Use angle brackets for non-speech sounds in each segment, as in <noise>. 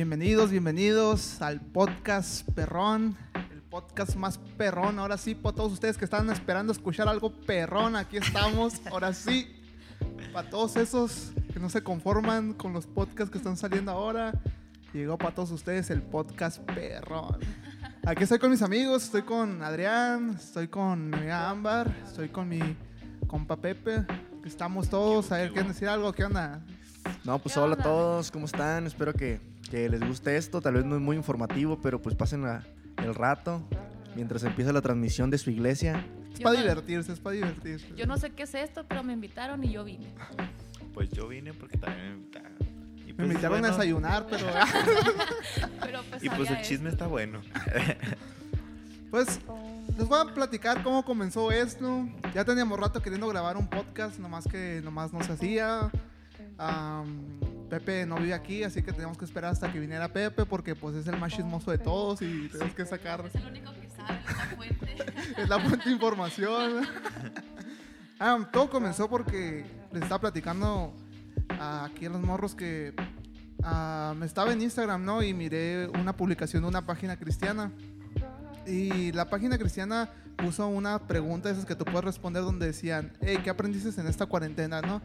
Bienvenidos, bienvenidos al podcast Perrón, el podcast más perrón. Ahora sí, para todos ustedes que estaban esperando escuchar algo perrón, aquí estamos. <laughs> Ahora sí, para todos esos que no se conforman con los podcasts que están saliendo ahora, llegó para todos ustedes el podcast Perrón. Aquí estoy con mis amigos, estoy con Adrián, estoy con mi amiga Ámbar, estoy con mi compa Pepe. Estamos todos, a ver, ¿quieren decir algo? ¿Qué onda? No, pues ¿Qué hola a todos, ¿cómo están? Espero que, que les guste esto. Tal vez no es muy informativo, pero pues pasen a- el rato mientras empieza la transmisión de su iglesia. Es Yo para no- divertirse, es para divertirse. Yo no sé qué es esto, pero me invitaron y yo vine. Pues yo vine porque también me invitaron. Y Me pues, invitaron a bueno, desayunar, pero <laughs> Pero pues, Y pues el chisme está bueno. <laughs> pues les voy a platicar cómo comenzó esto. Ya teníamos rato queriendo grabar un podcast, nomás que nomás no se hacía. Am, Pepe no vive aquí, así que teníamos que esperar hasta que viniera Pepe porque pues es el más chismoso de todos y tenemos que sacar. Es el único que sabe la fuente. <laughs> es la fuente de información. <laughs> Ah, todo comenzó porque les estaba platicando aquí a los morros que ah, me estaba en Instagram, ¿no? Y miré una publicación de una página cristiana. Y la página cristiana puso una pregunta de esas que tú puedes responder donde decían, hey, ¿qué aprendiste en esta cuarentena, no?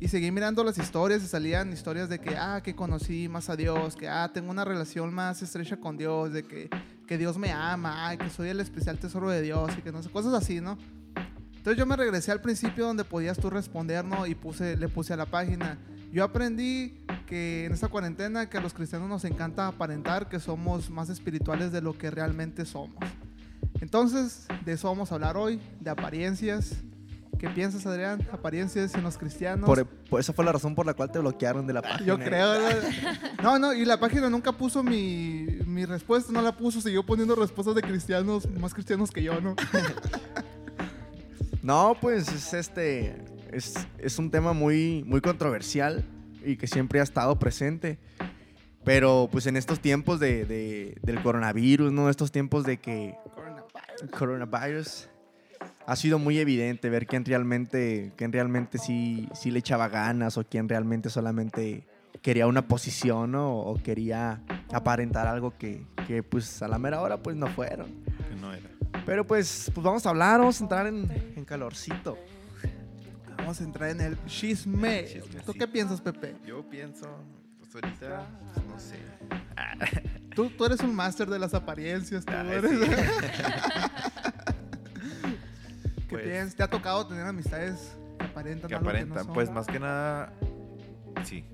Y seguí mirando las historias y salían historias de que, ah, que conocí más a Dios, que, ah, tengo una relación más estrecha con Dios, de que, que Dios me ama, ay, que soy el especial tesoro de Dios y que no sé, cosas así, ¿no? Entonces yo me regresé al principio donde podías tú responder, ¿no? Y puse, le puse a la página. Yo aprendí que en esta cuarentena que a los cristianos nos encanta aparentar que somos más espirituales de lo que realmente somos. Entonces, de eso vamos a hablar hoy, de apariencias. ¿Qué piensas, Adrián? Apariencias en los cristianos. Por, por- esa fue la razón por la cual te bloquearon de la página. Yo creo. ¿no? No, y la página nunca puso mi, mi respuesta, no la puso, siguió poniendo respuestas de cristianos, más cristianos que yo, ¿no? <laughs> No, pues es este. Es, es un tema muy, muy controversial y que siempre ha estado presente. Pero pues en estos tiempos de, de- del coronavirus, ¿no? Estos tiempos de que coronavirus ha sido muy evidente ver quién realmente, quién realmente sí, sí le echaba ganas o quién realmente solamente quería una posición ¿no? o quería aparentar algo que, que, pues a la mera hora pues no fueron. Que no era. Pero pues, pues vamos a hablar, vamos a entrar en, en calorcito. Vamos a entrar en el chisme. ¿Tú qué piensas, Pepe? Yo pienso, pues ahorita, pues, no sé. Tú, tú eres un máster de las apariencias, tú Ay, eres. sí. <laughs> ¿Qué Pues? ¿Te ha tocado tener amistades que aparentan que algo aparentan. que no son? pues más que nada, sí.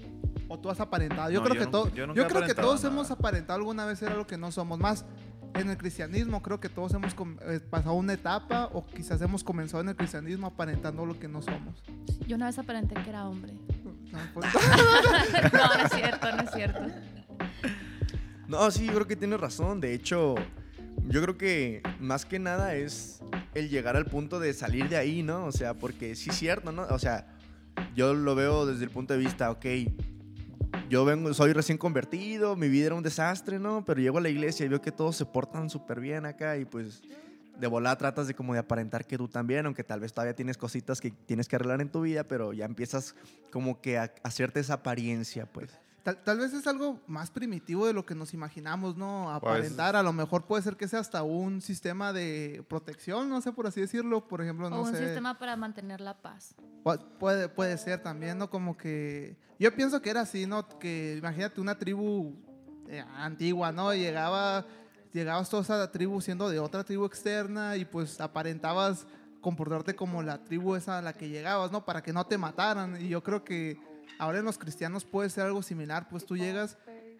O tú has aparentado. Yo No, creo yo que nunca- todo, yo creo que todos nada. hemos aparentado alguna vez ser algo que no somos. Más en el cristianismo, creo que todos hemos eh, pasado una etapa o quizás hemos comenzado en el cristianismo aparentando lo que no somos. Yo una vez aparenté que era hombre. No, <laughs> pues- No, no es cierto, no es cierto. No, sí, yo creo que tienes razón. De hecho, yo creo que más que nada es el llegar al punto de salir de ahí, ¿no? O sea, porque sí es cierto, ¿no? O sea, yo lo veo desde el punto de vista, ok, yo vengo, soy recién convertido, mi vida era un desastre, ¿no? Pero llego a la iglesia y veo que todos se portan súper bien acá y pues de volada tratas de como de aparentar que tú también, aunque tal vez todavía tienes cositas que tienes que arreglar en tu vida, pero ya empiezas como que a hacerte esa apariencia, pues. Tal, tal vez es algo más primitivo de lo que nos imaginamos, ¿no? Pues- Aparentar, a lo mejor puede ser que sea hasta un sistema de protección, no sé por así decirlo. Por ejemplo, no o un sé. sistema para mantener la paz. Pu- Puede, puede ser también, ¿no? Como que. Yo pienso que era así, ¿no? Que imagínate una tribu eh, antigua, ¿no? Llegaba. Llegabas toda esa tribu siendo de otra tribu externa y pues aparentabas comportarte como la tribu esa a la que llegabas, ¿no? Para que no te mataran. Y yo creo que ahora en los cristianos puede ser algo similar. Pues tú llegas,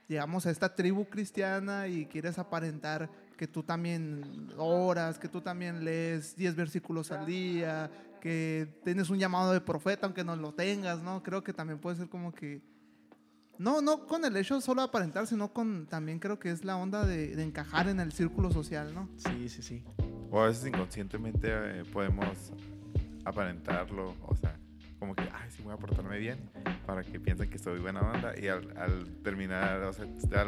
llegamos a esta tribu cristiana y quieres aparentar que tú también oras, que tú también lees 10 versículos al día, que tienes un llamado de profeta aunque no lo tengas, ¿no? Creo que también puede ser como que... No, no con el hecho solo de aparentar, sino con también creo que es la onda de, de encajar en el círculo social, ¿no? Sí, sí, sí. O a veces inconscientemente eh, podemos aparentarlo, o sea, como que, ay, sí, voy a portarme bien para que piensen que soy buena onda. Y al, al terminar, o sea,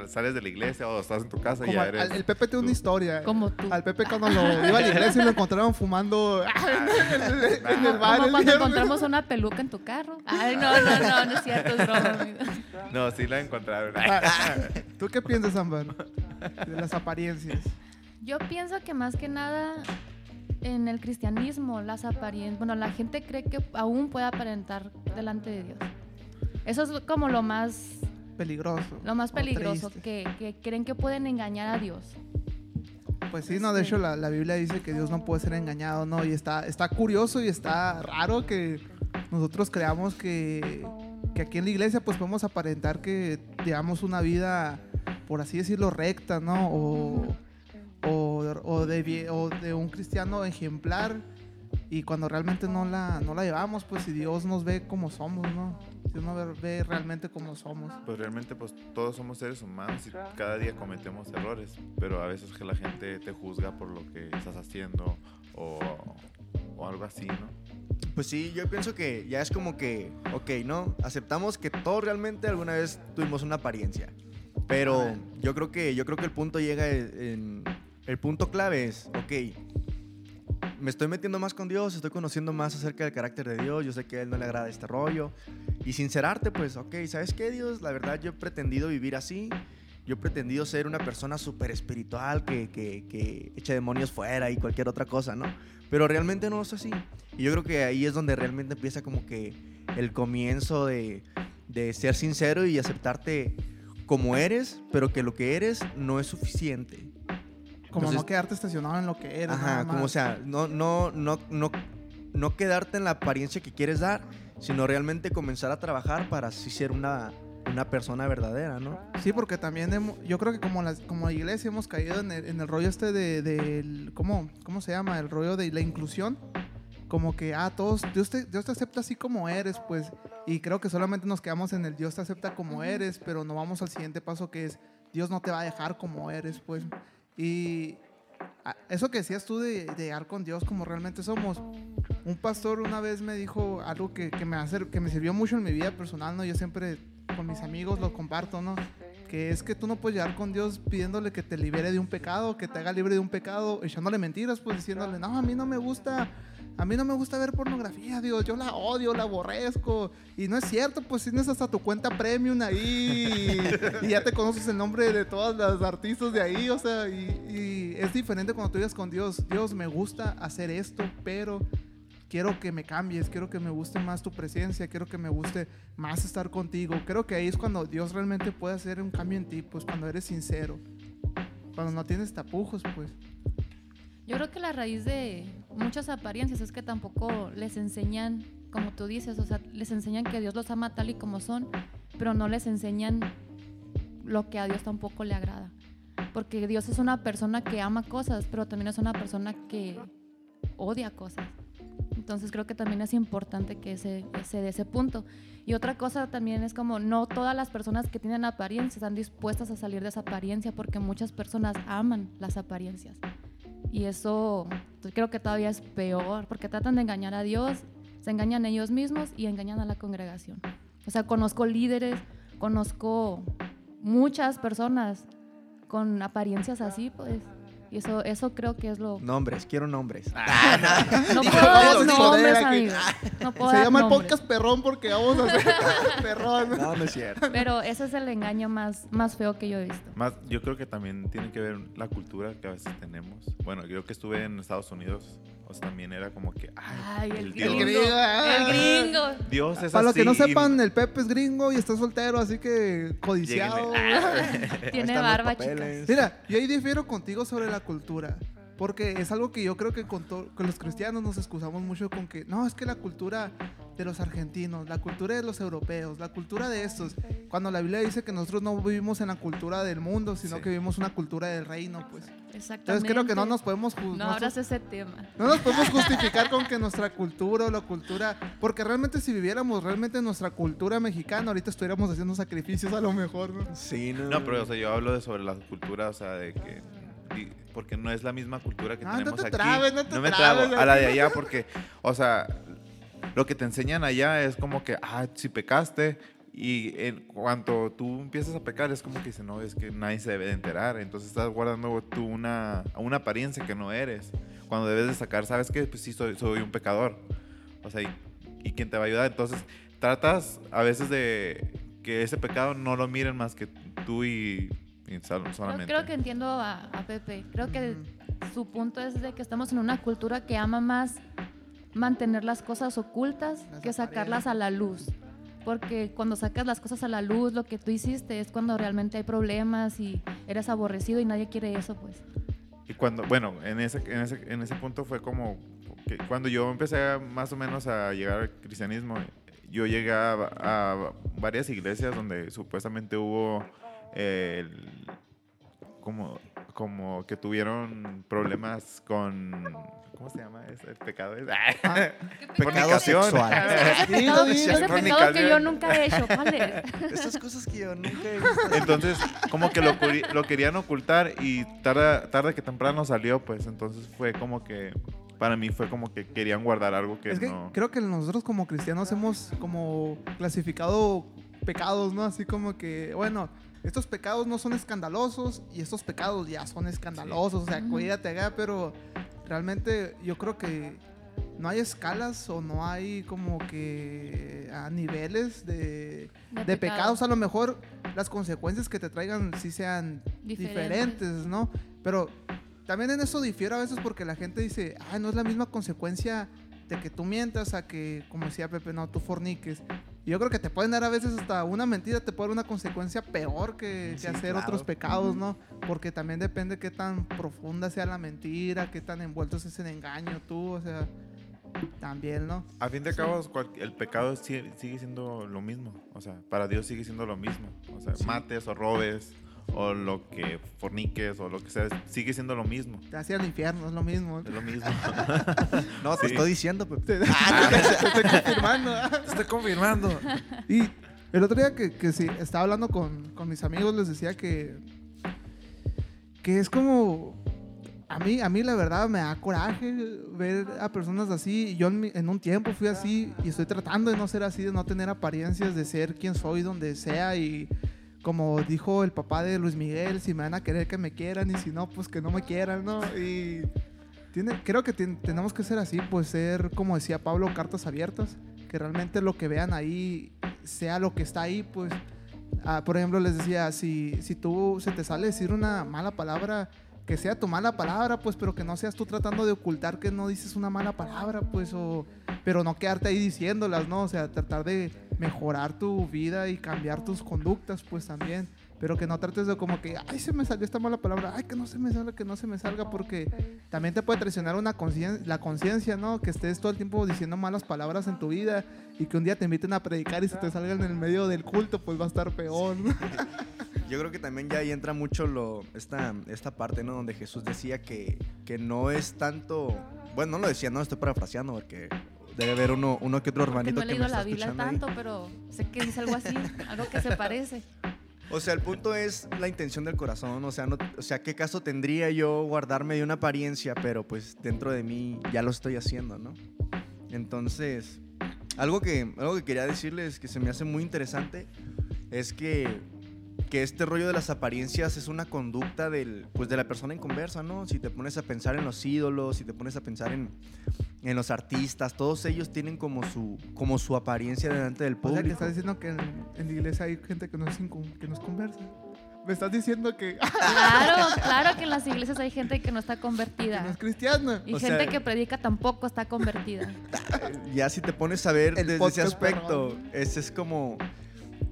sales de la iglesia o estás en tu casa y ya al- eres. el Pepe tiene una historia. Como tú. Al Pepe cuando lo iba a la <laughs> iglesia y lo encontraron fumando en el, en el <laughs> bar. Como el cuando encontramos una peluca en tu carro. Ay, no, no, no, no es cierto, es broma, amigo. <laughs> No, sí la encontraron. Ah, ¿Tú qué piensas, Ámbar? De las apariencias. Yo pienso que más que nada en el cristianismo, las apariencias, bueno, la gente cree que aún puede aparentar delante de Dios. Eso es como lo más, Peligroso. lo más peligroso, que, que creen que pueden engañar a Dios. Pues sí, no, de hecho la, la Biblia dice que Dios no puede ser engañado, ¿no? Y está, está curioso y está raro que nosotros creamos que, que aquí en la iglesia pues podemos aparentar que llevamos una vida, por así decirlo, recta, ¿no? O, o, o de, vie- o de un cristiano ejemplar y cuando realmente no la, no la llevamos, pues si Dios nos ve como somos, ¿no? Dios nos ve, ve realmente como somos. Pues realmente pues todos somos seres humanos y cada día cometemos errores, pero a veces que la gente te juzga por lo que estás haciendo o, o algo así, ¿no? Pues sí, yo pienso que ya es como que, ok, ¿no? Aceptamos que todos realmente alguna vez tuvimos una apariencia. Pero yo creo que, yo creo que el punto llega en... El punto clave es, ok, me estoy metiendo más con Dios, estoy conociendo más acerca del carácter de Dios, yo sé que a Él no le agrada este rollo. Y sincerarte, pues, ok, ¿sabes qué, Dios? La verdad yo he pretendido vivir así. Yo he pretendido ser una persona súper espiritual que, que, que eche demonios fuera y cualquier otra cosa, ¿no? Pero realmente no es así. Y yo creo que ahí es donde realmente empieza como que el comienzo de, de ser sincero y aceptarte como eres, pero que lo que eres no es suficiente. Como Entonces- no quedarte estacionado en lo que eres. Ajá, como o sea, no, no, no, no, no quedarte en la apariencia que quieres dar, sino realmente comenzar a trabajar para así ser una, una persona verdadera, ¿no? Sí, porque también hemo- yo creo que como la, como iglesia hemos caído en el, en el rollo este de, del- ¿cómo, ¿cómo se llama? El rollo de la inclusión. Como que, ah, todos, Dios te, Dios te acepta así como eres, pues. Y creo que solamente nos quedamos en el Dios te acepta como eres, pero no vamos al siguiente paso que es Dios no te va a dejar como eres, pues. Y eso que decías tú de, de llegar con Dios como realmente somos. Un pastor una vez me dijo algo que, que me hace, que me sirvió mucho en mi vida personal, ¿no? Yo siempre con mis amigos lo comparto, ¿no? Que es que tú no puedes llegar con Dios pidiéndole que te libere de un pecado, que te haga libre de un pecado, echándole mentiras, pues diciéndole, no, a mí no me gusta, a mí no me gusta ver pornografía, Dios, yo la odio, la aborrezco. Y no es cierto, pues tienes hasta tu cuenta premium ahí y, ya te conoces el nombre de todas las artistas de ahí, o sea, y, y es diferente cuando tú digas con Dios, Dios, me gusta hacer esto, pero quiero que me cambies, quiero que me guste más tu presencia, quiero que me guste más estar contigo. Creo que ahí es cuando Dios realmente puede hacer un cambio en ti, pues cuando eres sincero, cuando no tienes tapujos, pues. Yo creo que la raíz de muchas apariencias es que tampoco les enseñan, como tú dices, o sea, les enseñan que Dios los ama tal y como son, pero no les enseñan lo que a Dios tampoco le agrada. Porque Dios es una persona que ama cosas, pero también es una persona que odia cosas. Entonces creo que también es importante que se, se dé ese punto. Y otra cosa también es como no todas las personas que tienen apariencias están dispuestas a salir de esa apariencia porque muchas personas aman las apariencias. Y eso creo que todavía es peor porque tratan de engañar a Dios, se engañan ellos mismos y engañan a la congregación. O sea, conozco líderes, conozco muchas personas con apariencias así, pues. Y eso, eso creo que es lo... Nombres, quiero nombres. No <laughs> Dijo, puedo dar vamos a nombres, joder aquí. amigos. No puedo Se dar llama el podcast perrón porque vamos a hacer <laughs> perrón. No, no es cierto. Pero ese es el engaño más, más feo que yo he visto. Más, yo creo que también tiene que ver la cultura que a veces tenemos. Bueno, yo que estuve en Estados Unidos, o sea, también era como que, ay, Ay, el, Dios, gringo. gringo, ah. El gringo. Dios es Para los que no sepan, el Pepe es gringo y está soltero, así que codiciado. Lléguenle. <laughs> <laughs> Tiene barba, chicas. Mira, yo ahí difiero contigo sobre la cultura. Porque es algo que yo creo que con, to- con los cristianos nos excusamos mucho con que, no, es que la cultura de los argentinos, la cultura de los europeos, la cultura de estos, cuando la Biblia dice que nosotros no vivimos en la cultura del mundo, sino Sí. que vivimos una cultura del reino, pues. Exactamente. Entonces creo que no nos podemos ju- No nosotros- abras ese tema. no nos podemos justificar con que nuestra cultura o la cultura, porque realmente si viviéramos realmente nuestra cultura mexicana, ahorita estuviéramos haciendo sacrificios a lo mejor, ¿no? Sí, no. No, pero o sea, yo hablo de sobre la cultura, o sea, de que porque no es la misma cultura que Ah, no tenemos te aquí. trabes, no te me trabes, trabo a la de allá porque, o sea, lo que te enseñan allá es como que, ah, si pecaste, y en cuanto tú empiezas a pecar, es como que dice, no, es que nadie se debe de enterar. Entonces estás guardando tú una, una apariencia que no eres. Cuando debes de sacar, sabes que pues sí soy, soy un pecador. O sea, y, y quién te va a ayudar. Entonces tratas a veces de que ese pecado no lo miren más que tú y, y solamente. creo que entiendo a, a Pepe. Creo que Ujú. su punto es de que estamos en una cultura que ama más mantener las cosas ocultas Las que sacarlas a la luz. Porque cuando sacas las cosas a la luz, lo que tú hiciste es cuando realmente hay problemas y eres aborrecido y nadie quiere eso, pues. Y cuando, bueno, en ese, en ese, en ese punto fue como que cuando yo empecé a, más o menos a llegar al cristianismo, yo llegué a, a varias iglesias donde supuestamente hubo eh, el- como, como que tuvieron problemas con, ¿cómo se llama? ese? El pecado <laughs> es... Pecado sexual. Ese Dilo, pecado, pecado que yo nunca he hecho, ¿cuál es? Esas cosas que yo nunca he visto. Entonces, como que lo, lo querían ocultar y tarde, tarde que temprano salió, pues entonces fue como que, para mí fue como que querían guardar algo que Es que no... creo que nosotros como cristianos hemos como clasificado pecados, ¿no? Así como que, bueno, estos pecados no son escandalosos y estos pecados ya son escandalosos, o sea, cuídate acá, pero realmente yo creo que no hay escalas o no hay como que a niveles de, De de pecado. pecados, a lo mejor las consecuencias que te traigan sí sean Diferentes. diferentes, ¿no? Pero también en eso difiere a veces porque la gente dice, ah, no es la misma consecuencia de que tú mientas a que, como decía Pepe, no, tú forniques. Y yo creo que te pueden dar a veces hasta una mentira, te puede dar una consecuencia peor que, hacer claro. otros pecados, ¿no? Porque también depende qué tan profunda sea la mentira, qué tan envuelto es ese engaño tú, o sea, también, ¿no? A fin de Sí. cabo, el pecado si- sigue siendo lo mismo. O sea, para Dios sigue siendo lo mismo. O sea, mates o robes o lo que forniques o lo que sea, sigue siendo lo mismo. Te hacia el infierno, es lo mismo. Es lo mismo. <laughs> No, te Sí. estoy diciendo, Pepe. Te, <laughs> te estoy confirmando. Te estoy confirmando. Y el otro día que, que sí, estaba hablando con, con mis amigos, les decía que, que es como, a mí, a mí la verdad me da coraje ver a personas así. Yo en, mi- en un tiempo fui así y estoy tratando de no ser así, de no tener apariencias, de ser quien soy donde sea y... Como dijo el papá de Luis Miguel, si me van a querer que me quieran y si no, pues que no me quieran, ¿no? Y tiene, creo que ten- tenemos que ser así, pues ser, como decía Pablo, cartas abiertas, que realmente lo que vean ahí sea lo que está ahí, pues. Ah, por ejemplo, les decía, si, si tú se te sale decir una mala palabra, que sea tu mala palabra, pues, pero que no seas tú tratando de ocultar que no dices una mala palabra, pues, o, pero no quedarte ahí diciéndolas, ¿no? O sea, tratar de mejorar tu vida y cambiar tus conductas, pues también. Pero que no trates de como que, ay, se me salió esta mala palabra, ay, que no se me salga, que no se me salga, porque también te puede traicionar una la conciencia, ¿no? Que estés todo el tiempo diciendo malas palabras en tu vida y que un día te inviten a predicar y se te salgan en el medio del culto, pues va a estar peor, ¿no? Yo creo que también ya ahí entra mucho lo, esta, esta parte, ¿no? Donde Jesús decía que, que no es tanto... Bueno, no lo decía, no, estoy parafraseando porque debe haber uno, uno que otro Que hermanito no he que me está la Biblia escuchando ahí. tanto, pero sé que dice algo así, <laughs> algo que se parece. O sea, el punto es la intención del corazón. O sea, no, o sea, ¿qué caso tendría yo guardarme de una apariencia, pero pues dentro de mí ya lo estoy haciendo, ¿no? Entonces, algo que, algo que quería decirles que se me hace muy interesante es que, que este rollo de las apariencias es una conducta del, pues de la persona en conversa, ¿no? Si te pones a pensar en los ídolos, si te pones a pensar en, en los artistas, todos ellos tienen como su, como su apariencia delante del O público. sea, que estás diciendo que en, en la iglesia hay gente que no, es que no es conversa. Me estás diciendo que, <laughs> Claro, claro que en las iglesias hay gente que no está que convertida. no es cristiana. Y O gente sea- que predica tampoco está convertida. <laughs> ya si te pones a ver El desde ese aspecto, ese es como,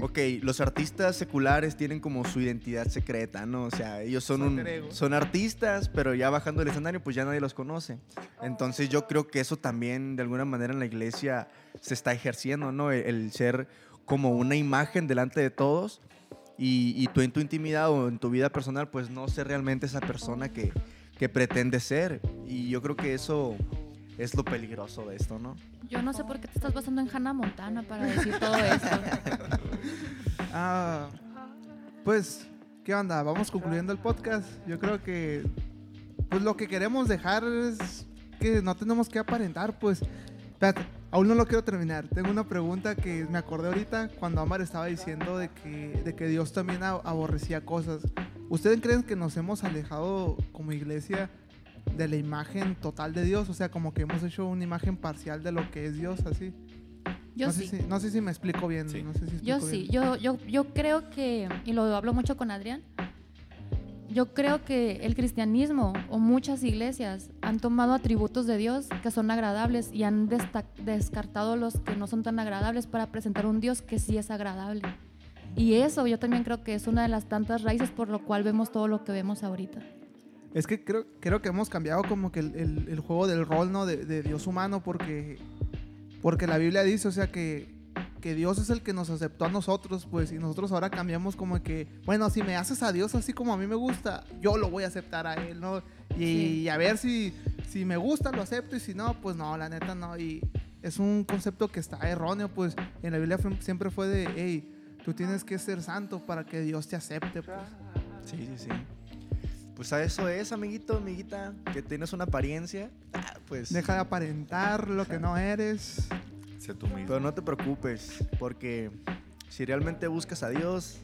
ok, los artistas seculares tienen como su identidad secreta, ¿no? O sea, ellos son, un, son artistas, pero ya bajando del escenario, pues ya nadie los conoce. Entonces yo creo que eso también, de alguna manera, en la iglesia se está ejerciendo, ¿no? El, el ser como una imagen delante de todos. Y, y tú en tu intimidad o en tu vida personal, pues no ser realmente esa persona que, que pretende ser. Y yo creo que eso es lo peligroso de esto, ¿no? Yo no sé por qué te estás basando en Hannah Montana para decir todo esto. <laughs> Ah, pues, ¿qué onda? Vamos concluyendo el podcast. Yo creo que, pues lo que queremos dejar es que no tenemos que aparentar, pues. Espérate, aún no lo quiero terminar. Tengo una pregunta que me acordé ahorita cuando Amar estaba diciendo de que, de que Dios también aborrecía cosas. ¿Ustedes creen que nos hemos alejado como iglesia de la imagen total de Dios? O sea, como que hemos hecho una imagen parcial de lo que es Dios, así. Yo no sí. Sé si, no sé si me explico bien. Sí. No sé si Yo sí, yo, yo, yo creo que, y lo hablo mucho con Adrián, yo creo que el cristianismo o muchas iglesias han tomado atributos de Dios que son agradables y han descartado los que no son tan agradables para presentar un Dios que sí es agradable. Y eso yo también creo que es una de las tantas raíces por lo cual vemos todo lo que vemos ahorita. Es que creo, creo que hemos cambiado como que el, el- el juego del rol, ¿no? De, de Dios humano, porque, porque la Biblia dice, o sea, que, que Dios es el que nos aceptó a nosotros, pues, y nosotros ahora cambiamos como que, bueno, si me haces a Dios así como a mí me gusta, yo lo voy a aceptar a Él, ¿no? Y, Sí. y a ver si, si me gusta, lo acepto, y si no, pues no, la neta no. Y es un concepto que está erróneo, pues, en la Biblia fue- siempre fue de, hey, tú tienes que ser santo para que Dios te acepte, pues. Sí, sí, sí. Pues a eso es, amiguito, amiguita, que tienes una apariencia. ah, Pues. Deja de aparentar lo que no eres. Sé tú mismo. Pero no te preocupes, porque si realmente buscas a Dios,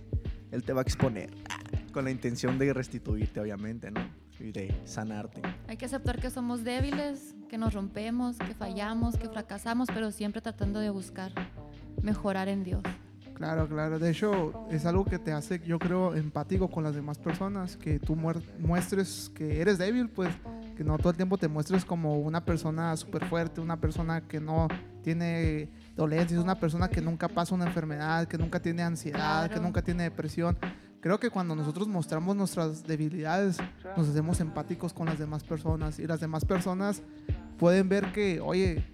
Él te va a exponer. ah, Con la intención de restituirte, obviamente, ¿no? Y de sanarte. Hay que aceptar que somos débiles, que nos rompemos, que fallamos, que fracasamos, pero siempre tratando de buscar mejorar en Dios. Claro, claro. De hecho, es algo que te hace, yo creo, empático con las demás personas. Que tú muestres que eres débil, pues que no todo el tiempo te muestres como una persona súper fuerte, una persona que no tiene dolencias, una persona que nunca pasa una enfermedad, que nunca tiene ansiedad, que nunca tiene depresión. Creo que cuando nosotros mostramos nuestras debilidades, nos hacemos empáticos con las demás personas y las demás personas pueden ver que, oye,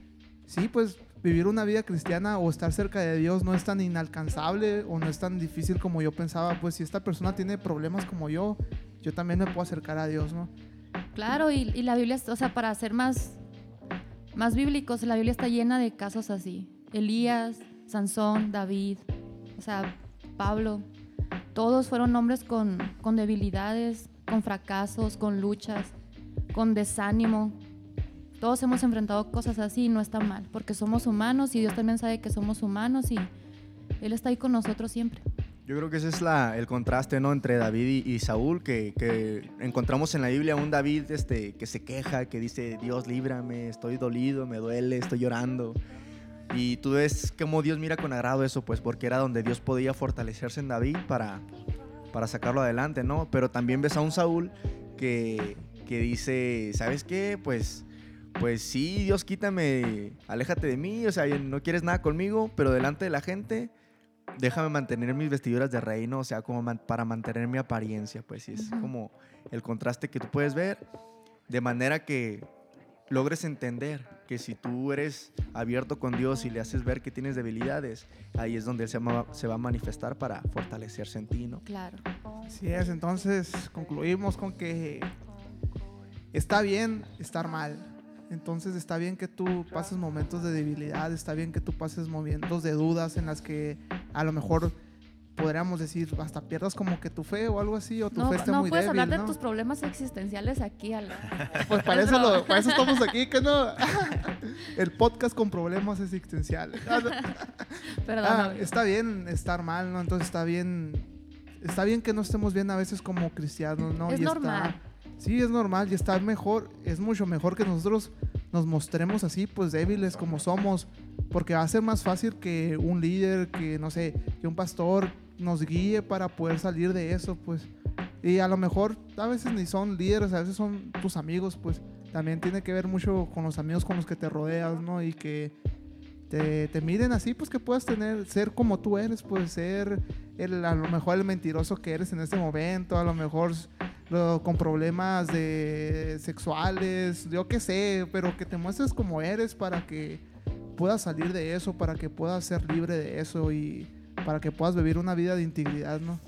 sí, pues vivir una vida cristiana o estar cerca de Dios no es tan inalcanzable o no es tan difícil como yo pensaba. Pues si esta persona tiene problemas como yo, yo también me puedo acercar a Dios, ¿no? Claro, y, y la Biblia, o sea, para ser más, más bíblicos, la Biblia está llena de casos así. Elías, Sansón, David, o sea, Pablo. Todos fueron hombres con, con debilidades, con fracasos, con luchas, con desánimo. Todos hemos enfrentado cosas así y no está mal, porque somos humanos y Dios también sabe que somos humanos y Él está ahí con nosotros siempre. Yo creo que ese es la, el contraste, ¿no? Entre David y, y Saúl, que, que encontramos en la Biblia un David este, que se queja, que dice, Dios, líbrame, estoy dolido, me duele, estoy llorando. Y tú ves cómo Dios mira con agrado eso, pues, porque era donde Dios podía fortalecerse en David para, para sacarlo adelante, ¿no? Pero también ves a un Saúl que, que dice, ¿sabes qué? Pues, pues sí, Dios, quítame, aléjate de mí, o sea, no quieres nada conmigo, pero delante de la gente déjame mantener mis vestiduras de reino, o sea, como man- para mantener mi apariencia, pues sí, es como el contraste que tú puedes ver, de manera que logres entender que si tú eres abierto con Dios y le haces ver que tienes debilidades, ahí es donde Él se, se va a manifestar para fortalecerse en ti, ¿no? Claro. Así es, entonces concluimos con que está bien estar mal. Entonces está bien que tú pases momentos de debilidad, está bien que tú pases momentos de dudas en las que a lo mejor podríamos decir hasta pierdas como que tu fe o algo así o tu No, fe esté no muy puedes débil, hablar de ¿no? tus problemas existenciales aquí. <laughs> Pues para Es <laughs> eso, lo- para eso estamos aquí, que no. <laughs> El podcast con problemas existenciales. Ah. Perdón. Ah, está bien estar mal, ¿no? Entonces está bien. Está bien que no estemos bien a veces como cristianos, ¿no? Es Y está- normal. Sí, es normal y está mejor, es mucho mejor que nosotros nos mostremos así, pues débiles como somos, porque va a ser más fácil que un líder, que no sé, que un pastor nos guíe para poder salir de eso, pues. Y a lo mejor a veces ni son líderes, a veces son tus amigos, pues. También tiene que ver mucho con los amigos con los que te rodeas, ¿no? Y que te, te miren así, pues que puedas tener, ser como tú eres, pues ser el, a lo mejor el mentiroso que eres en este momento, a lo mejor con problemas de sexuales, yo qué sé, pero que te muestres como eres para que puedas salir de eso, para que puedas ser libre de eso y para que puedas vivir una vida de integridad, ¿no?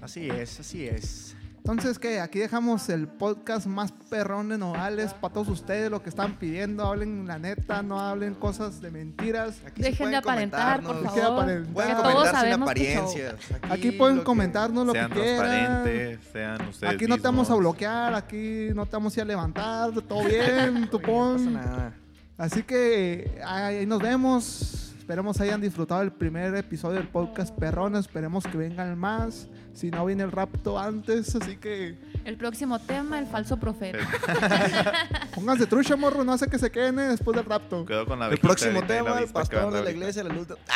Así es, así es. Entonces, que Aquí dejamos el podcast más perrón de Nogales para todos ustedes, lo que están pidiendo, hablen la neta, no hablen cosas de mentiras. Aquí se Dejen pueden de aparentar, por ¿no? Dejen de favor. aparentar. Pueden Que todos sabemos tu apariencias. Aquí pueden lo que- comentarnos lo que quieran. transparentes, sean ustedes Aquí no te vamos a mismos. bloquear, aquí no te vamos a ir a levantar, todo bien, <laughs> No pasa pon. nada. Así que ahí nos vemos. Esperemos hayan disfrutado el primer episodio del podcast Perrón. Esperemos que vengan más. Si no viene el rapto antes, así que El próximo tema, el falso profeta. <laughs> pónganse trucha, morro. No hace que se queden eh, después del rapto. Quedó con la El próximo tema, el pastor de la iglesia, la luz. de- <laughs>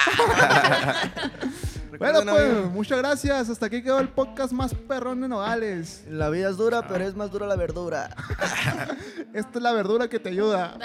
Bueno, Recuerden, pues, muchas gracias. Hasta aquí quedó el podcast más perrón de Nogales. La vida es dura, pero es más dura la verdura. <laughs> Esta es la verdura que te ayuda.